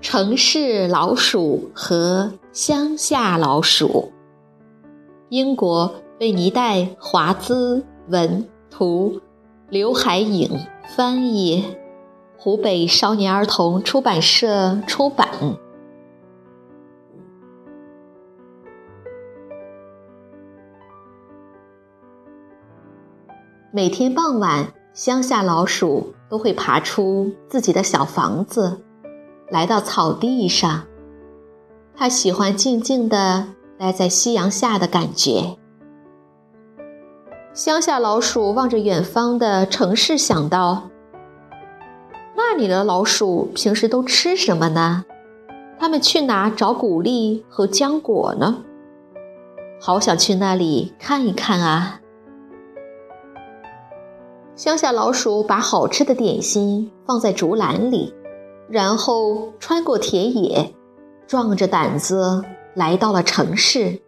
城市老鼠和乡下老鼠。英国贝尼代·华兹文图，刘海颖翻译，湖北少年儿童出版社出版。每天傍晚，乡下老鼠都会爬出自己的小房子。来到草地上，他喜欢静静地待在夕阳下的感觉。乡下老鼠望着远方的城市，想到：那里的老鼠平时都吃什么呢？他们去哪找谷粒和浆果呢？好想去那里看一看啊！乡下老鼠把好吃的点心放在竹篮里。然后穿过田野，壮着胆子来到了城市。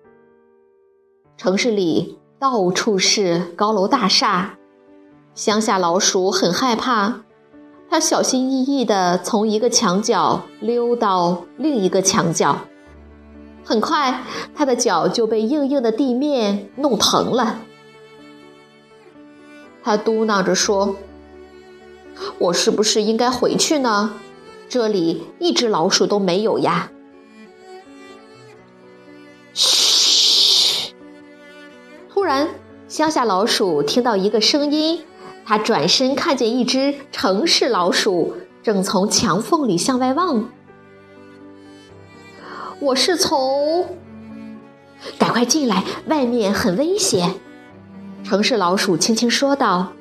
城市里到处是高楼大厦，乡下老鼠很害怕，它小心翼翼地从一个墙角溜到另一个墙角。很快，它的脚就被硬硬的地面弄疼了。它嘟囔着说：“我是不是应该回去呢？”这里一只老鼠都没有呀！嘘！突然，乡下老鼠听到一个声音，它转身看见一只城市老鼠正从墙缝里向外望。我是从……赶快进来，外面很危险！城市老鼠轻轻说道。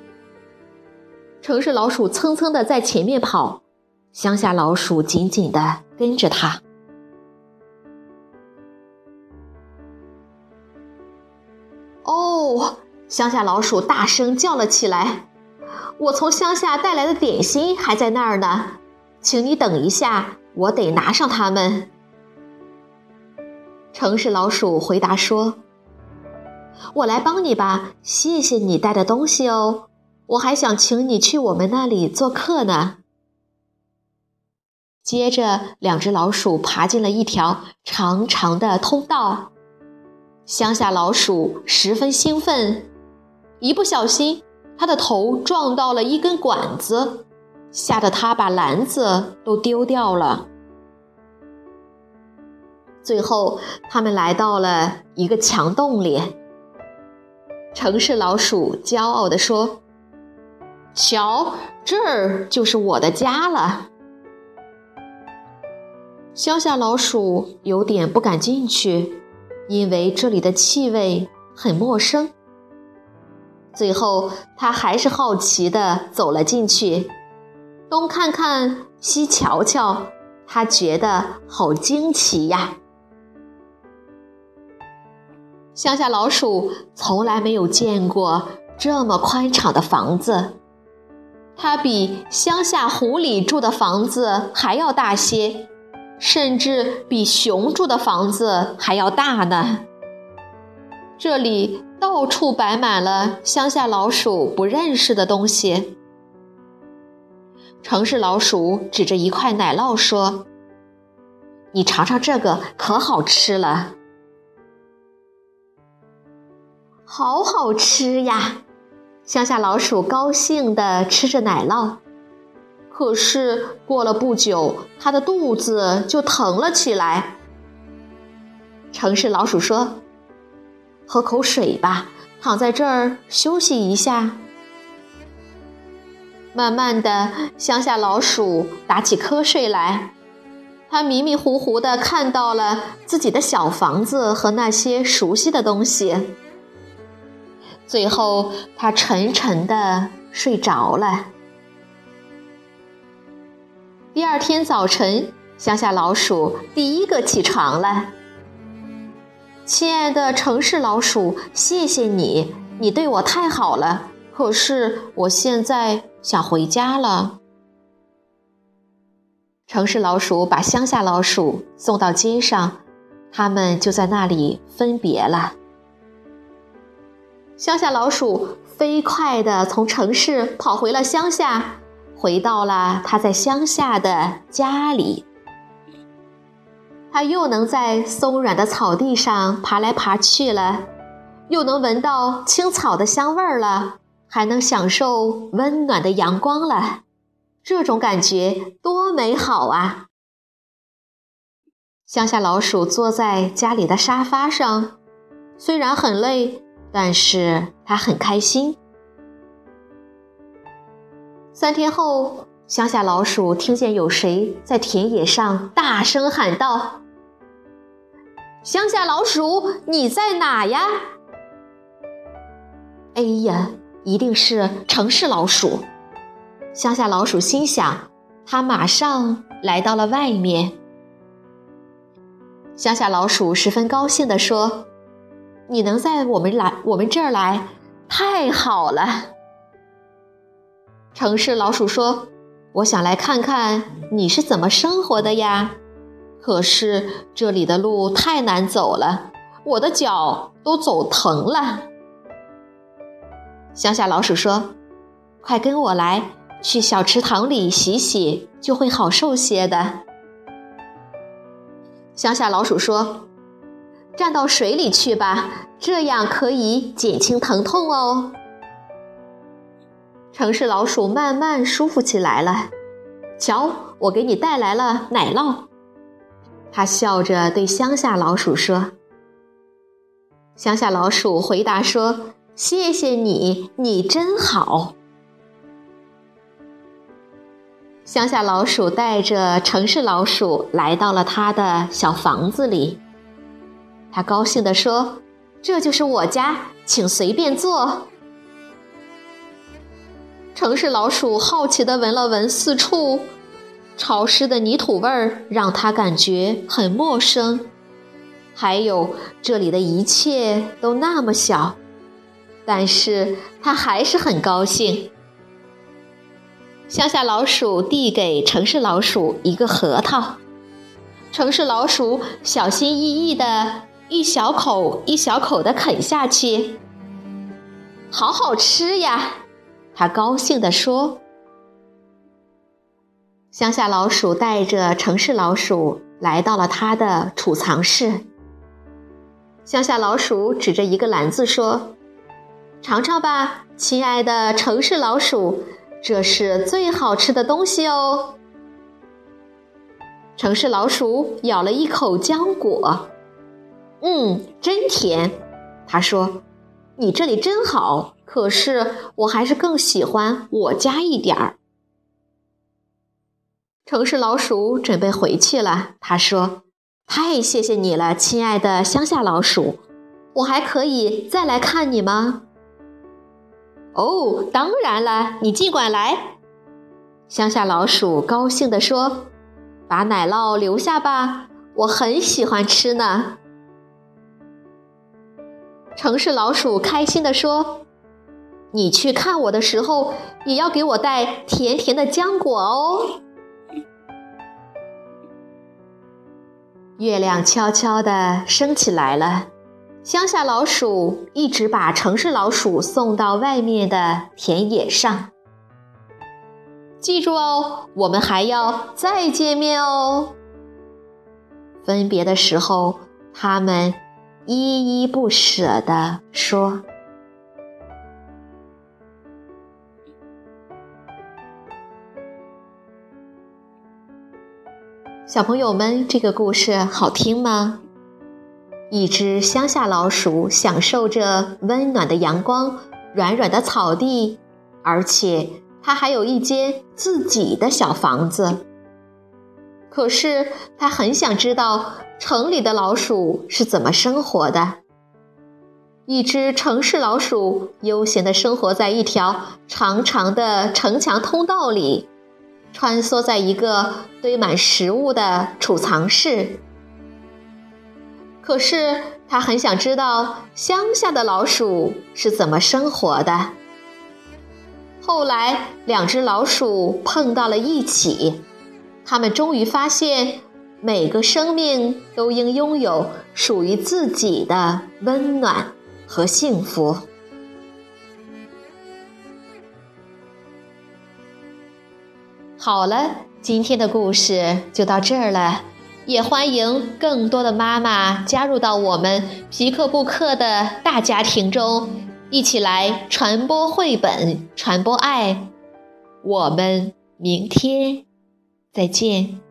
城市老鼠蹭蹭的在前面跑。乡下老鼠紧紧地跟着它。哦，乡下老鼠大声叫了起来：“我从乡下带来的点心还在那儿呢，请你等一下，我得拿上它们。”城市老鼠回答说：“我来帮你吧，谢谢你带的东西哦，我还想请你去我们那里做客呢。”接着，两只老鼠爬进了一条长长的通道。乡下老鼠十分兴奋，一不小心，它的头撞到了一根管子，吓得它把篮子都丢掉了。最后，他们来到了一个墙洞里。城市老鼠骄傲地说：“瞧，这儿就是我的家了。”乡下老鼠有点不敢进去，因为这里的气味很陌生。最后，他还是好奇地走了进去，东看看，西瞧瞧，他觉得好惊奇呀！乡下老鼠从来没有见过这么宽敞的房子，它比乡下湖里住的房子还要大些。甚至比熊住的房子还要大呢。这里到处摆满了乡下老鼠不认识的东西。城市老鼠指着一块奶酪说：“你尝尝这个，可好吃了。”好好吃呀！乡下老鼠高兴地吃着奶酪。可是过了不久，它的肚子就疼了起来。城市老鼠说：“喝口水吧，躺在这儿休息一下。”慢慢的，乡下老鼠打起瞌睡来。他迷迷糊糊的看到了自己的小房子和那些熟悉的东西。最后，他沉沉的睡着了。第二天早晨，乡下老鼠第一个起床了。亲爱的城市老鼠，谢谢你，你对我太好了。可是我现在想回家了。城市老鼠把乡下老鼠送到街上，他们就在那里分别了。乡下老鼠飞快地从城市跑回了乡下，回到了他在乡下的家里。他又能在松软的草地上爬来爬去了，又能闻到青草的香味儿了。还能享受温暖的阳光了，这种感觉多美好啊！乡下老鼠坐在家里的沙发上，虽然很累，但是它很开心。三天后，乡下老鼠听见有谁在田野上大声喊道：“乡下老鼠，你在哪呀？”哎呀！一定是城市老鼠。乡下老鼠心想，它马上来到了外面。乡下老鼠十分高兴地说：“你能在我们来我们这儿来，太好了。”城市老鼠说：“我想来看看你是怎么生活的呀，可是这里的路太难走了，我的脚都走疼了。”乡下老鼠说：“快跟我来，去小池塘里洗洗，就会好受些的。”乡下老鼠说：“站到水里去吧，这样可以减轻疼痛哦。”城市老鼠慢慢舒服起来了。瞧，我给你带来了奶酪。他笑着对乡下老鼠说。乡下老鼠回答说。谢谢你，你真好。乡下老鼠带着城市老鼠来到了他的小房子里，他高兴地说：“这就是我家，请随便坐。”城市老鼠好奇地闻了闻四处，潮湿的泥土味儿让它感觉很陌生，还有这里的一切都那么小。但是它还是很高兴。乡下老鼠递给城市老鼠一个核桃，城市老鼠小心翼翼的一小口一小口的啃下去，好好吃呀！他高兴地说。乡下老鼠带着城市老鼠来到了他的储藏室。乡下老鼠指着一个篮子说。尝尝吧，亲爱的城市老鼠，这是最好吃的东西哦。城市老鼠咬了一口浆果，嗯，真甜。他说：“你这里真好，可是我还是更喜欢我家一点儿。”城市老鼠准备回去了。他说：“太谢谢你了，亲爱的乡下老鼠，我还可以再来看你吗？”哦，当然了，你尽管来。乡下老鼠高兴地说：“把奶酪留下吧，我很喜欢吃呢。”城市老鼠开心地说：“你去看我的时候，也要给我带甜甜的浆果哦。”月亮悄悄地升起来了。乡下老鼠一直把城市老鼠送到外面的田野上。记住哦，我们还要再见面哦。分别的时候，他们依依不舍地说。小朋友们，这个故事好听吗？一只乡下老鼠享受着温暖的阳光、软软的草地，而且它还有一间自己的小房子。可是，它很想知道城里的老鼠是怎么生活的。一只城市老鼠悠闲地生活在一条长长的城墙通道里。穿梭在一个堆满食物的储藏室，可是他很想知道乡下的老鼠是怎么生活的。后来，两只老鼠碰到了一起，他们终于发现，每个生命都应拥有属于自己的温暖和幸福。好了，今天的故事就到这儿了。也欢迎更多的妈妈加入到我们皮克布克的大家庭中，一起来传播绘本，传播爱。我们明天再见。